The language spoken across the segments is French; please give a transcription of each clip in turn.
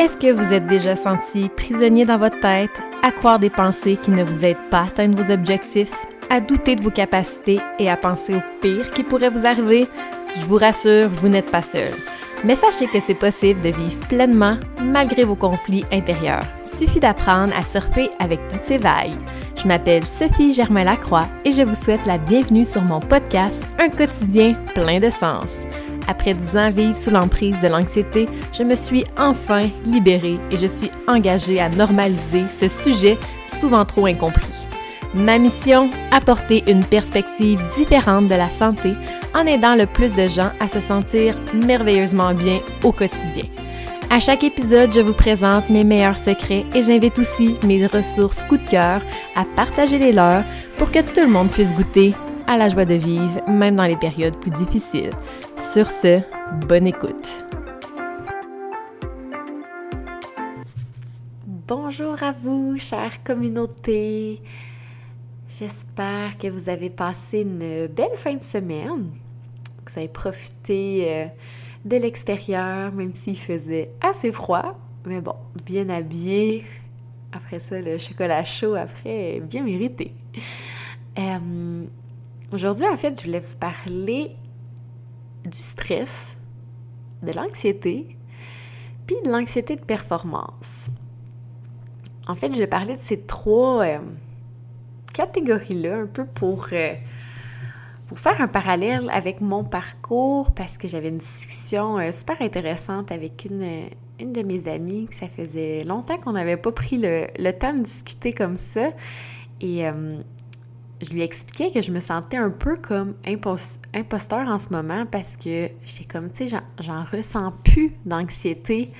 Est-ce que vous êtes déjà senti prisonnier dans votre tête, à croire des pensées qui ne vous aident pas à atteindre vos objectifs, à douter de vos capacités et à penser au pire qui pourrait vous arriver? Je vous rassure, vous n'êtes pas seul. Mais sachez que c'est possible de vivre pleinement malgré vos conflits intérieurs. Suffit d'apprendre à surfer avec toutes ces vagues. Je m'appelle Sophie Germain-Lacroix et je vous souhaite la bienvenue sur mon podcast Un quotidien plein de sens. Après dix ans à vivre sous l'emprise de l'anxiété, je me suis enfin libérée et je suis engagée à normaliser ce sujet souvent trop incompris. Ma mission, apporter une perspective différente de la santé en aidant le plus de gens à se sentir merveilleusement bien au quotidien. À chaque épisode, je vous présente mes meilleurs secrets et j'invite aussi mes ressources coup de cœur à partager les leurs pour que tout le monde puisse goûter à la joie de vivre, même dans les périodes plus difficiles. Sur ce, bonne écoute. Bonjour à vous, chère communauté. J'espère que vous avez passé une belle fin de semaine, que vous avez profité euh, de l'extérieur, même s'il faisait assez froid. Mais bon, bien habillé. Après ça, le chocolat chaud, après, bien mérité. Euh, Aujourd'hui, en fait, je voulais vous parler du stress, de l'anxiété, puis de l'anxiété de performance. En fait, je vais parler de ces trois euh, catégories-là un peu pour, euh, pour faire un parallèle avec mon parcours parce que j'avais une discussion euh, super intéressante avec une, une de mes amies que ça faisait longtemps qu'on n'avait pas pris le, le, temps de discuter comme ça. Et je lui expliquais que je me sentais un peu comme imposteur en ce moment parce que j'ai comme, tu sais, j'en ressens plus d'anxiété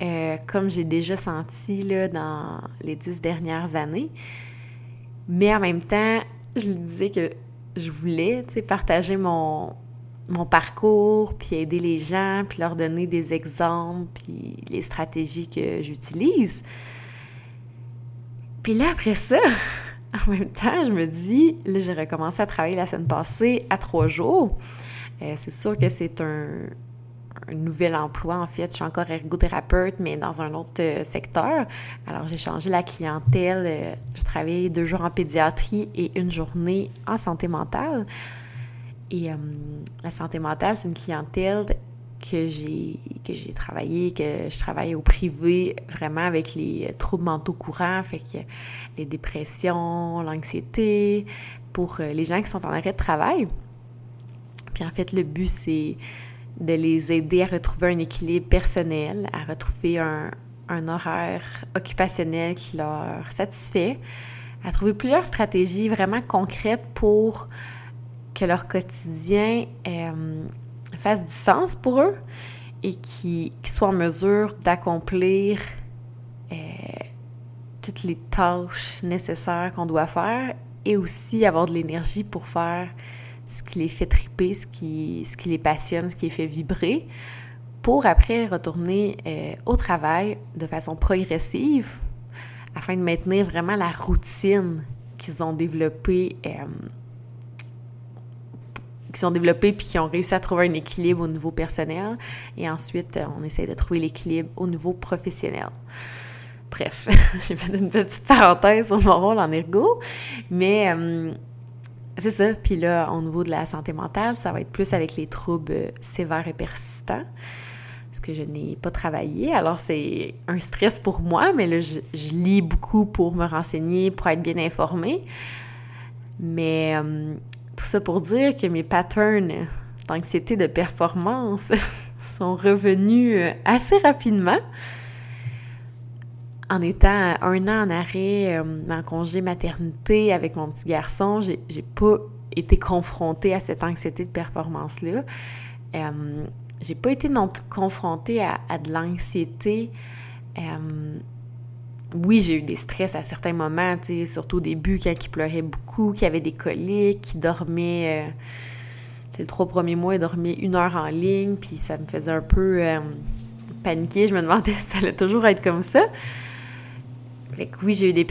euh, comme j'ai déjà senti là, dans les dix dernières années. Mais en même temps, je lui disais que je voulais, tu sais, partager mon, mon parcours, puis aider les gens, puis leur donner des exemples, puis les stratégies que j'utilise. Puis là, après ça, en même temps, je me dis, là, j'ai recommencé à travailler la semaine passée à trois jours. Euh, c'est sûr que c'est un, nouvel emploi, en fait. Je suis encore ergothérapeute, mais dans un autre euh, secteur. Alors, j'ai changé la clientèle. Euh, je travaillais deux jours en pédiatrie et une journée en santé mentale. Et la santé mentale, c'est une clientèle que j'ai que j'ai travaillé, que je travaille au privé vraiment avec les troubles mentaux courants, fait que les dépressions, l'anxiété, pour euh, les gens qui sont en arrêt de travail. Puis en fait, le but, c'est de les aider à retrouver un équilibre personnel, à retrouver un, un horaire occupationnel qui leur satisfait, à trouver plusieurs stratégies vraiment concrètes pour que leur quotidien euh, fasse du sens pour eux et qui, soient en mesure d'accomplir euh, toutes les tâches nécessaires qu'on doit faire et aussi avoir de l'énergie pour faire ce qui les fait triper, ce qui, ce qui les passionne, ce qui les fait vibrer, pour après retourner euh, au travail de façon progressive afin de maintenir vraiment la routine qu'ils ont développée euh, qui sont développés puis qui ont réussi à trouver un équilibre au niveau personnel. Et ensuite, euh, on essaie de trouver l'équilibre au niveau professionnel. Bref, j'ai fait une petite parenthèse sur mon rôle en ergo, mais euh, c'est ça. Puis là, au niveau de la santé mentale, ça va être plus avec les troubles euh, sévères et persistants, parce que je n'ai pas travaillé. Alors, c'est un stress pour moi, mais là, je, lis beaucoup pour me renseigner, pour être bien informée. Mais tout ça pour dire que mes patterns d'anxiété de performance sont revenus euh, assez rapidement. En étant un an en arrêt, euh, en congé maternité avec mon petit garçon, j'ai, pas été confrontée à cette anxiété de performance-là. Euh, j'ai pas été non plus confrontée à, de l'anxiété oui, j'ai eu des stress à certains moments, surtout au début, quand il pleurait beaucoup, qu'il avait des coliques, qu'il dormait. Euh, les trois premiers mois, il dormait une heure en ligne, puis ça me faisait un peu euh, paniquer. Je me demandais si ça allait toujours être comme ça. Fait que oui, j'ai eu des,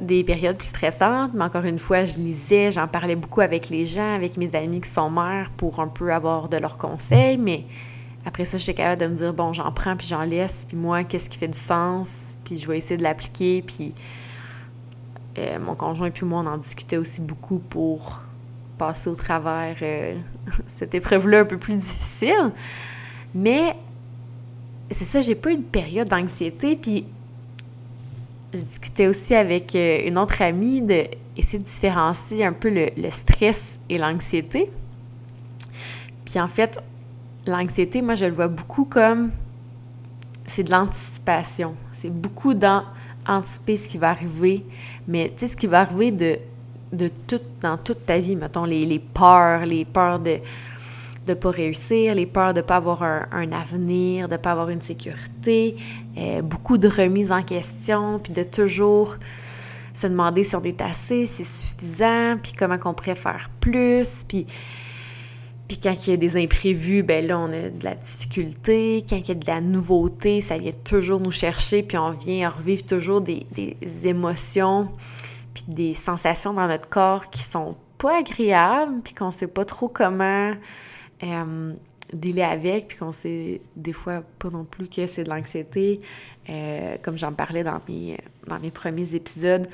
des périodes plus stressantes, mais encore une fois, je lisais, j'en parlais beaucoup avec les gens, avec mes amis qui sont mères pour un peu avoir de leurs conseils, mais Après ça, j'étais capable de me dire, bon, j'en prends, puis j'en laisse, puis moi, qu'est-ce qui fait du sens, puis je vais essayer de l'appliquer, puis euh, mon conjoint puis moi, on en discutait aussi beaucoup pour passer au travers euh, cette épreuve-là un peu plus difficile. Mais c'est ça, j'ai pas eu de période d'anxiété, puis je discutais aussi avec euh, une autre amie de de différencier un peu le stress et l'anxiété. Puis en fait, l'anxiété, moi, je le vois beaucoup comme c'est de l'anticipation. C'est beaucoup dans anticiper ce qui va arriver, mais tu sais, ce qui va arriver de, de dans toute ta vie, mettons, les, les peurs, les peurs de ne pas réussir, les peurs de ne pas avoir un, avenir, de ne pas avoir une sécurité, euh, beaucoup de remises en question, puis de toujours se demander si on est assez, c'est suffisant, puis comment qu'on pourrait faire plus, puis puis quand il y a des imprévus, ben là, on a de la difficulté. Quand il y a de la nouveauté, ça vient toujours nous chercher, puis on vient revivre toujours des, émotions, puis des sensations dans notre corps qui sont pas agréables, puis qu'on sait pas trop comment euh, dealer avec, puis qu'on sait des fois pas non plus que c'est de l'anxiété. Euh, comme j'en parlais dans mes, dans mes premiers épisodes,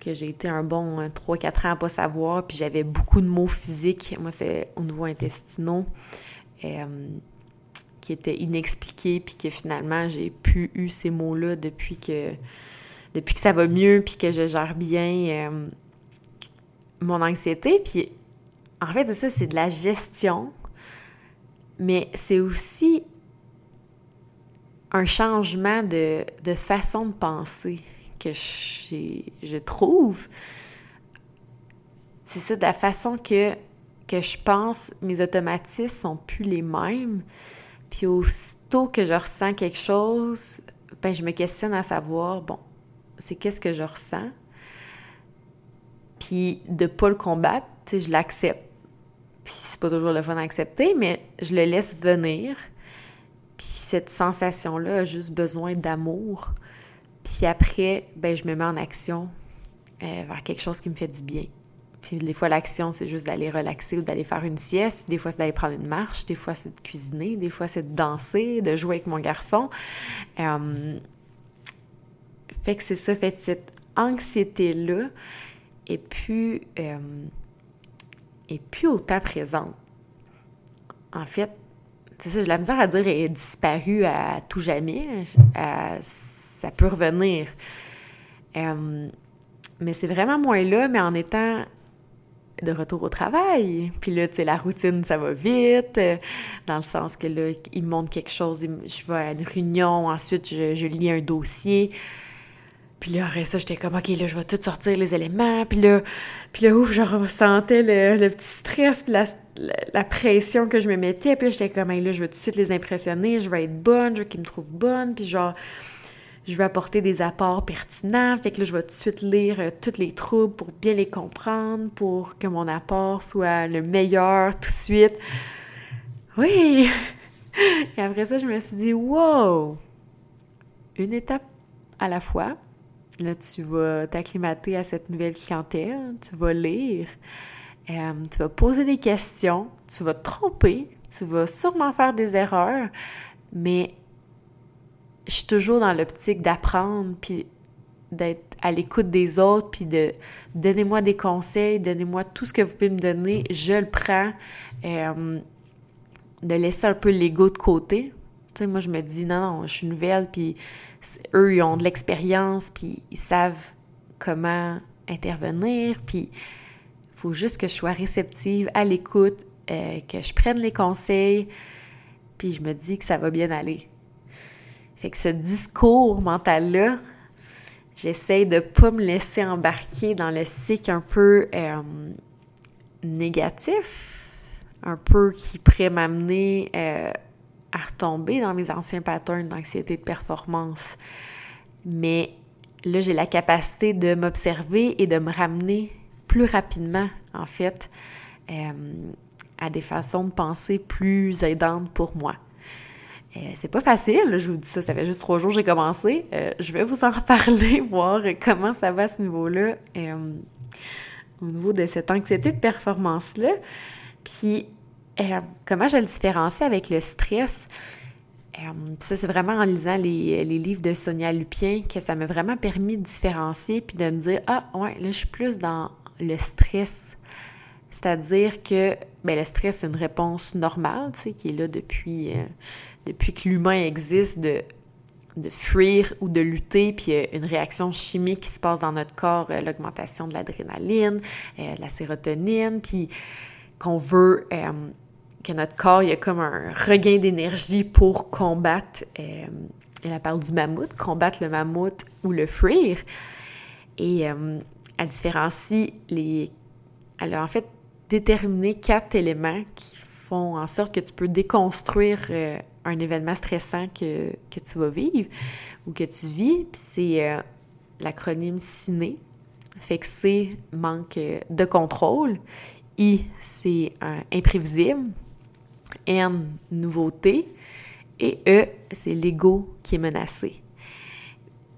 que j'ai été un bon 3-4 ans à pas savoir, puis j'avais beaucoup de mots physiques, moi c'est au niveau intestinaux, euh, qui étaient inexpliqués, puis que finalement j'ai pu eu ces mots-là depuis que depuis que ça va mieux, puis que je gère bien euh, mon anxiété. Puis en fait, ça, c'est de la gestion, mais c'est aussi un changement de, de façon de penser que je trouve, c'est ça, de la façon que, que je pense, mes automatismes sont plus les mêmes. Puis aussitôt que je ressens quelque chose, ben je me questionne à savoir, bon, c'est qu'est-ce que je ressens? Puis de pas le combattre, je l'accepte. Puis c'est pas toujours le fun à accepter, mais je le laisse venir. Puis cette sensation-là a juste besoin d'amour. Puis après, ben, je me mets en action euh, vers quelque chose qui me fait du bien. Puis des fois, l'action, c'est juste d'aller relaxer ou d'aller faire une sieste. Des fois, c'est d'aller prendre une marche. Des fois, c'est de cuisiner. Des fois, c'est de danser, de jouer avec mon garçon. Euh, fait que c'est ça, fait cette anxiété-là et puis euh, et puis autant présente. En fait, c'est ça, j'ai la misère à dire, elle est disparue à tout jamais. Ça peut revenir. Euh, mais c'est vraiment moins là, mais en étant de retour au travail. Puis là, tu sais, la routine, ça va vite, euh, dans le sens que là, il me montre quelque chose, je vais à une réunion, ensuite, je, lis un dossier. Puis là, après ça, j'étais comme, OK, là, je vais tout sortir les éléments. Puis là, puis là ouf, je ressentais le, petit stress, puis la, pression que je me mettais. Puis là, j'étais comme, là, je veux tout de suite les impressionner, je vais être bonne, je veux qu'ils me trouvent bonne. Puis genre, je veux apporter des apports pertinents. Fait que là, je vais tout de suite lire euh, toutes les troubles pour bien les comprendre, pour que mon apport soit le meilleur tout de suite. Oui! Et après ça, je me suis dit, wow! Une étape à la fois. Là, tu vas t'acclimater à cette nouvelle clientèle, tu vas lire, euh, tu vas poser des questions, tu vas te tromper, tu vas sûrement faire des erreurs, mais je suis toujours dans l'optique d'apprendre, puis d'être à l'écoute des autres, puis de donnez-moi des conseils, donnez-moi tout ce que vous pouvez me donner, je le prends. Euh, de laisser un peu l'ego de côté. Tu sais, moi, je me dis, non, non, je suis nouvelle, puis eux, ils ont de l'expérience, puis ils savent comment intervenir, puis il faut juste que je sois réceptive, à l'écoute, euh, que je prenne les conseils, puis je me dis que ça va bien aller. Fait que ce discours mental-là, j'essaie de pas me laisser embarquer dans le cycle un peu euh, négatif, un peu qui pourrait m'amener euh, à retomber dans mes anciens patterns d'anxiété de performance. Mais là, j'ai la capacité de m'observer et de me ramener plus rapidement, en fait, euh, à des façons de penser plus aidantes pour moi. Euh, c'est pas facile, je vous dis ça, ça fait juste trois jours que j'ai commencé. Euh, je vais vous en reparler, voir comment ça va à ce niveau-là, euh, au niveau de cette anxiété de performance-là. Puis, Euh, comment je le différencie avec le stress? Ça, c'est vraiment en lisant les, livres de Sonia Lupien que ça m'a vraiment permis de différencier puis de me dire Ah, ouais, là, je suis plus dans le stress. C'est-à-dire que ben, le stress, c'est une réponse normale, tu sais, qui est là depuis, euh, que l'humain existe, de, de fuir ou de lutter, puis une réaction chimique qui se passe dans notre corps, euh, l'augmentation de l'adrénaline, de la sérotonine, puis qu'on veut que notre corps, il y a comme un regain d'énergie pour combattre, euh, elle parle du mammouth, combattre le mammouth ou le fuir. Et euh, elle différencie les... Elle a en fait déterminé quatre éléments qui font en sorte que tu peux déconstruire euh, un événement stressant que, que, tu vas vivre ou que tu vis. C'est euh, l'acronyme CINE. Fait que C, manque de contrôle. I, c'est imprévisible. N, nouveauté. Et E, c'est l'ego qui est menacé.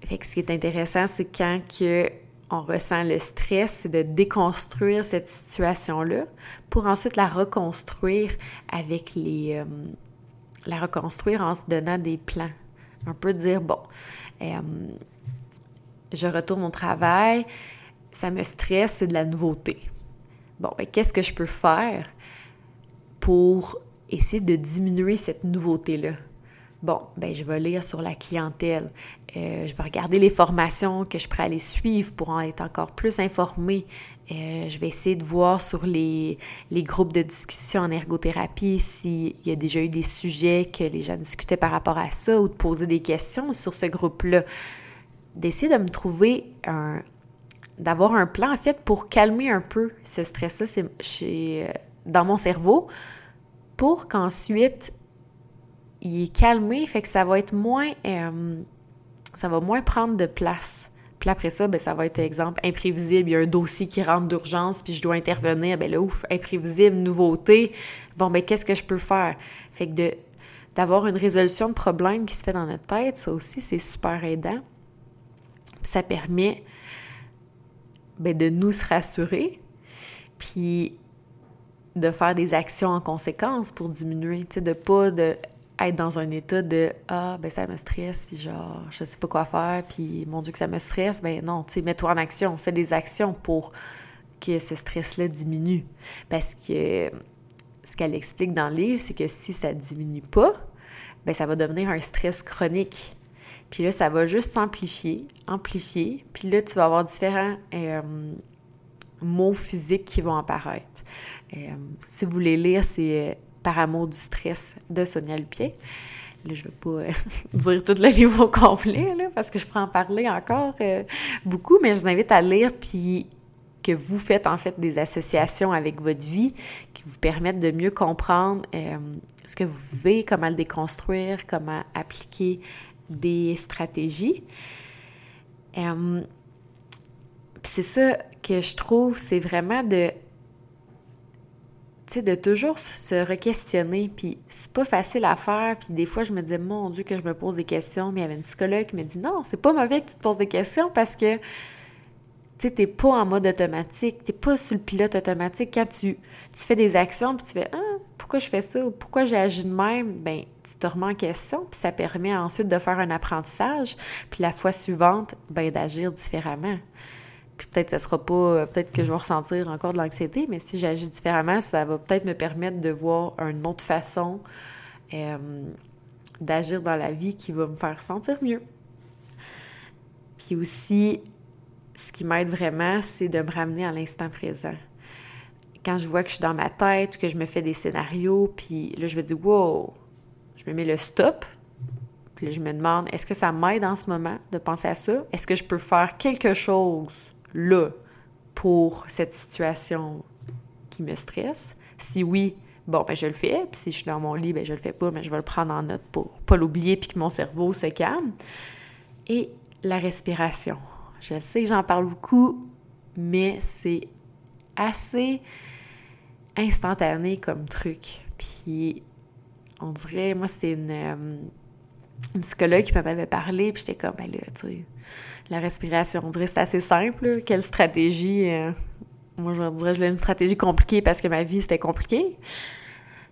Fait que ce qui est intéressant, c'est quand que on ressent le stress, c'est de déconstruire cette situation-là pour ensuite la reconstruire avec les... Euh, la reconstruire en se donnant des plans. On peut dire, bon, euh, je retourne au travail, ça me stresse, c'est de la nouveauté. Bon, ben, qu'est-ce que je peux faire pour essayer de diminuer cette nouveauté-là? Bon, ben je vais lire sur la clientèle. Euh, je vais regarder les formations que je pourrais aller suivre pour en être encore plus informée. Euh, je vais essayer de voir sur les, les groupes de discussion en ergothérapie s'il y a déjà eu des sujets que les gens discutaient par rapport à ça ou de poser des questions sur ce groupe-là. D'essayer de me trouver un, d'avoir un plan en fait pour calmer un peu ce stress-là euh, dans mon cerveau pour qu'ensuite il est calmé, fait que ça va être moins, euh, ça va moins prendre de place. Puis après ça, ben, ça va être, exemple, imprévisible. Il y a un dossier qui rentre d'urgence, puis je dois intervenir. Ben là, ouf, imprévisible, nouveauté. Bon, ben, qu'est-ce que je peux faire? Fait que de, d'avoir une résolution de problème qui se fait dans notre tête, ça aussi, c'est super aidant. Puis ça permet ben, de nous rassurer. Puis de faire des actions en conséquence pour diminuer, tu sais, de pas de être dans un état de ah ben ça me stresse puis genre je sais pas quoi faire puis mon dieu que ça me stresse ben non tu sais mets-toi en action fais des actions pour que ce stress là diminue. Parce que ce qu'elle explique dans le livre c'est que si ça diminue pas ben ça va devenir un stress chronique. Puis là ça va juste s'amplifier amplifier puis là tu vas avoir différents euh, mots physiques qui vont apparaître. Euh, si vous voulez lire, c'est euh, Par amour du stress de Sonia Lupien. Là, je ne vais pas euh, dire tout le livre au complet, parce que je pourrais en parler encore beaucoup, mais je vous invite à lire, puis que vous faites en fait des associations avec votre vie qui vous permettent de mieux comprendre ce que vous vivez, comment le déconstruire, comment appliquer des stratégies. c'est ça que je trouve, c'est vraiment de de toujours se re-questionner, puis c'est pas facile à faire, puis des fois, je me disais, mon Dieu, que je me pose des questions, mais il y avait une psychologue qui me dit, non, c'est pas mauvais que tu te poses des questions parce que, tu sais, t'es pas en mode automatique, t'es pas sur le pilote automatique. Quand tu, tu fais des actions, puis tu fais, ah, pourquoi je fais ça, ou pourquoi j'ai agi de même, ben tu te remets en question, puis ça permet ensuite de faire un apprentissage, puis la fois suivante, ben d'agir différemment. Puis peut-être ça sera pas, peut-être que je vais ressentir encore de l'anxiété, mais si j'agis différemment, ça va peut-être me permettre de voir une autre façon euh, d'agir dans la vie qui va me faire sentir mieux. Puis aussi, ce qui m'aide vraiment, c'est de me ramener à l'instant présent. Quand je vois que je suis dans ma tête, que je me fais des scénarios, puis là, je me dis, wow, je me mets le stop, puis là, je me demande, est-ce que ça m'aide en ce moment de penser à ça? Est-ce que je peux faire quelque chose là pour cette situation qui me stresse? Si oui, bon, ben je le fais. Puis si je suis dans mon lit, ben je le fais pas, mais je vais le prendre en note pour pas l'oublier puis que mon cerveau se calme. Et la respiration. Je sais que j'en parle beaucoup, mais c'est assez instantané comme truc. Puis on dirait, moi, c'est une, une psychologue qui m'en avait parlé, puis j'étais comme, ben là, tu sais, la respiration, on dirait c'est assez simple. Quelle stratégie? Euh, moi, je dirais je une stratégie compliquée parce que ma vie, c'était compliqué.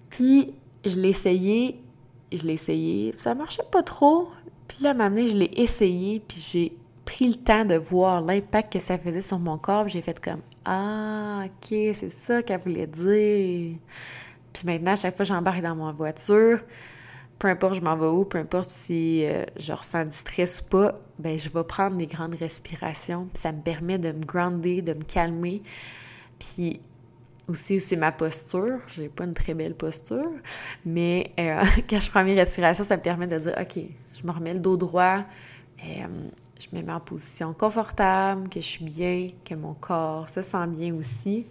Puis, je l'ai essayé, je l'ai essayé, ça marchait pas trop. Puis là, à un moment donné, je l'ai essayé, puis j'ai pris le temps de voir l'impact que ça faisait sur mon corps. J'ai fait comme Ah, ok, c'est ça qu'elle voulait dire. Puis maintenant, à chaque fois que j'embarque dans ma voiture, peu importe je m'en vais où, peu importe si euh, je ressens du stress ou pas, ben je vais prendre des grandes respirations. Puis ça me permet de me grounder, de me calmer. Puis aussi, c'est ma posture. J'ai pas une très belle posture, mais euh, quand je prends mes respirations, ça me permet de dire OK, je me remets le dos droit, euh, je me mets en position confortable, que je suis bien, que mon corps se sent bien aussi.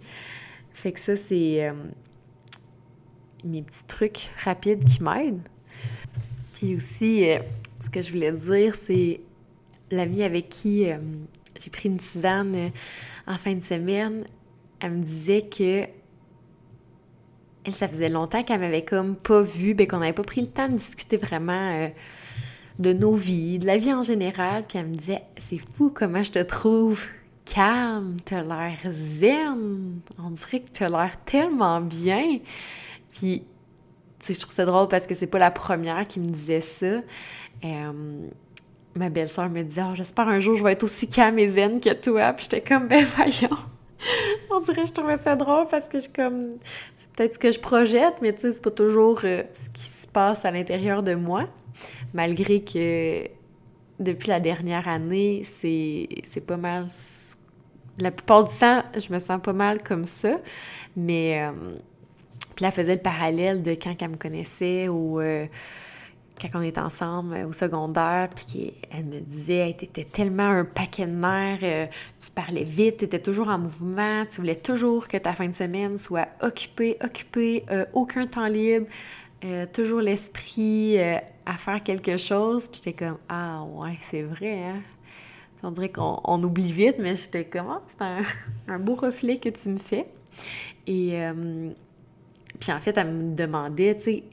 Fait que ça, c'est mes petits trucs rapides qui m'aident. Puis aussi, euh, ce que je voulais dire, c'est l'amie avec qui euh, j'ai pris une tisane euh, en fin de semaine, elle me disait que elle, ça faisait longtemps qu'elle m'avait comme pas vu, ben qu'on n'avait pas pris le temps de discuter vraiment de nos vies, de la vie en général. Puis elle me disait, c'est fou comment je te trouve calme, t'as l'air zen, on dirait que t'as l'air tellement bien. Puis je trouve ça drôle parce que c'est pas la première qui me disait ça. Euh, ma belle-sœur me disait oh, J'espère un jour je vais être aussi calme et zen que toi. Puis j'étais comme Ben voyons. On dirait que je trouvais ça drôle parce que je comme. C'est peut-être ce que je projette, mais tu sais, c'est pas toujours euh, ce qui se passe à l'intérieur de moi. Malgré que depuis la dernière année, c'est pas mal. La plupart du temps, je me sens pas mal comme ça. Mais. Euh, puis là, elle faisait le parallèle de quand elle me connaissait ou euh, quand on était ensemble euh, au secondaire, puis elle me disait Tu étais tellement un paquet de nerfs, euh, tu parlais vite, tu étais toujours en mouvement, tu voulais toujours que ta fin de semaine soit occupée, occupée, aucun temps libre, toujours l'esprit à faire quelque chose. Puis j'étais comme Ah ouais, c'est vrai, hein? On dirait qu'on oublie vite, mais j'étais comme ah, c'est un, un, beau reflet que tu me fais. Et puis en fait, elle me demandait, tu sais,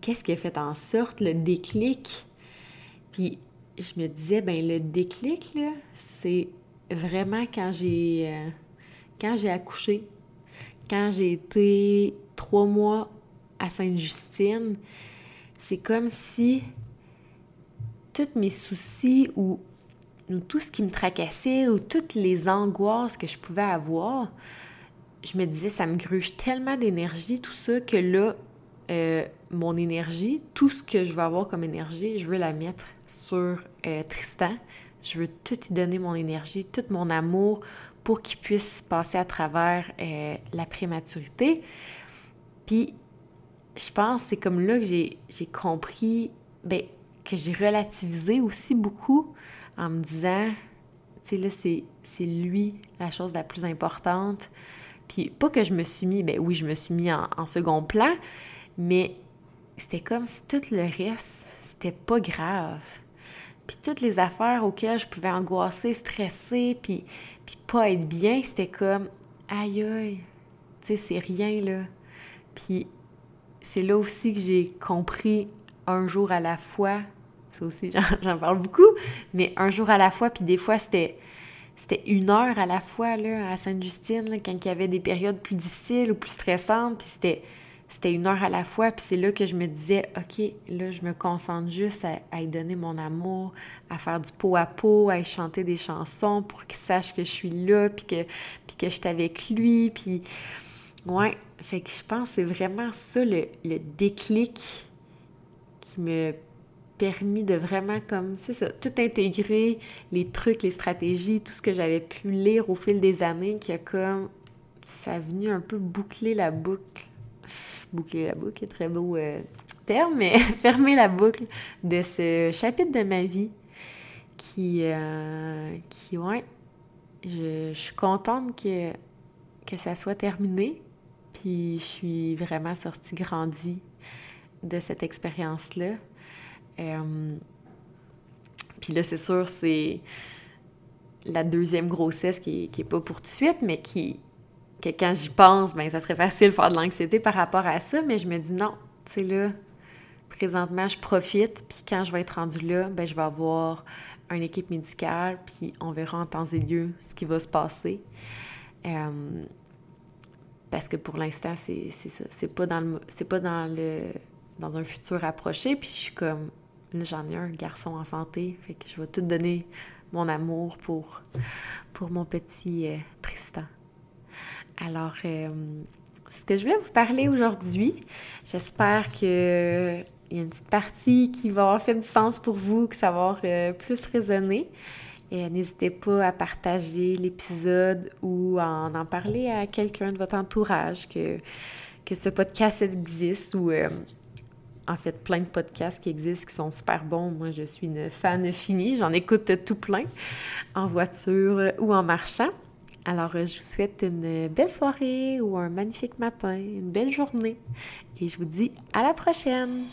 qu'est-ce qui a fait en sorte le déclic? Puis je me disais, ben le déclic, là, c'est vraiment quand j'ai euh, quand j'ai accouché, quand j'ai été trois mois à Sainte-Justine, c'est comme si tous mes soucis ou, ou, tout ce qui me tracassait ou toutes les angoisses que je pouvais avoir, je me disais, ça me gruge tellement d'énergie, tout ça, que là, euh, mon énergie, tout ce que je veux avoir comme énergie, je veux la mettre sur euh, Tristan. Je veux tout y donner mon énergie, tout mon amour pour qu'il puisse passer à travers euh, la prématurité. Puis, je pense c'est comme là que j'ai compris, ben, que j'ai relativisé aussi beaucoup en me disant, tu sais, là, c'est lui la chose la plus importante. Puis pas que je me suis mis, ben oui, je me suis mis en, second plan, mais c'était comme si tout le reste, c'était pas grave. Puis toutes les affaires auxquelles je pouvais angoisser, stresser, puis, puis pas être bien, c'était comme aïe aïe, tu sais, c'est rien là. Puis c'est là aussi que j'ai compris un jour à la fois. Ça aussi, j'en parle beaucoup, mais un jour à la fois, puis des fois, c'était c'était une heure à la fois là, à Sainte-Justine, quand il y avait des périodes plus difficiles ou plus stressantes, puis c'était, une heure à la fois, puis c'est là que je me disais, OK, là, je me concentre juste à, y donner mon amour, à faire du pot à pot, à y chanter des chansons pour qu'il sache que je suis là, puis que, puis je suis avec lui, puis... Ouais, fait que je pense que c'est vraiment ça le, le déclic qui me permis de vraiment comme, c'est ça, tout intégrer, les trucs, les stratégies, tout ce que j'avais pu lire au fil des années qui a comme, ça a venu un peu boucler la boucle. Boucler la boucle est très beau euh, terme, mais fermer la boucle de ce chapitre de ma vie qui, euh, qui ouais, je, je, suis contente que, que ça soit terminé. Puis je suis vraiment sortie grandie de cette expérience-là. Euh, puis là, c'est sûr, c'est la deuxième grossesse qui n'est pas pour tout de suite, mais qui, quand j'y pense, ben ça serait facile de faire de l'anxiété par rapport à ça, mais je me dis non, tu sais là, présentement, je profite, puis quand je vais être rendue là, ben je vais avoir une équipe médicale, puis on verra en temps et lieu ce qui va se passer. Euh, parce que pour l'instant, c'est ça. C'est pas dans le. C'est pas dans le. dans un futur approché. Puis je suis comme. J'en ai un garçon en santé. Fait que je vais tout donner mon amour pour, pour mon petit euh, Tristan. Alors, euh, ce que je voulais vous parler aujourd'hui, j'espère que il y a une petite partie qui va avoir fait du sens pour vous, que ça va avoir euh, plus résonné. Et n'hésitez pas à partager l'épisode ou à en, parler à quelqu'un de votre entourage que, que ce podcast existe ou euh, en fait plein de podcasts qui existent qui sont super bons. Moi, je suis une fan finie. J'en écoute tout plein en voiture ou en marchant. Alors, je vous souhaite une belle soirée ou un magnifique matin, une belle journée et je vous dis à la prochaine!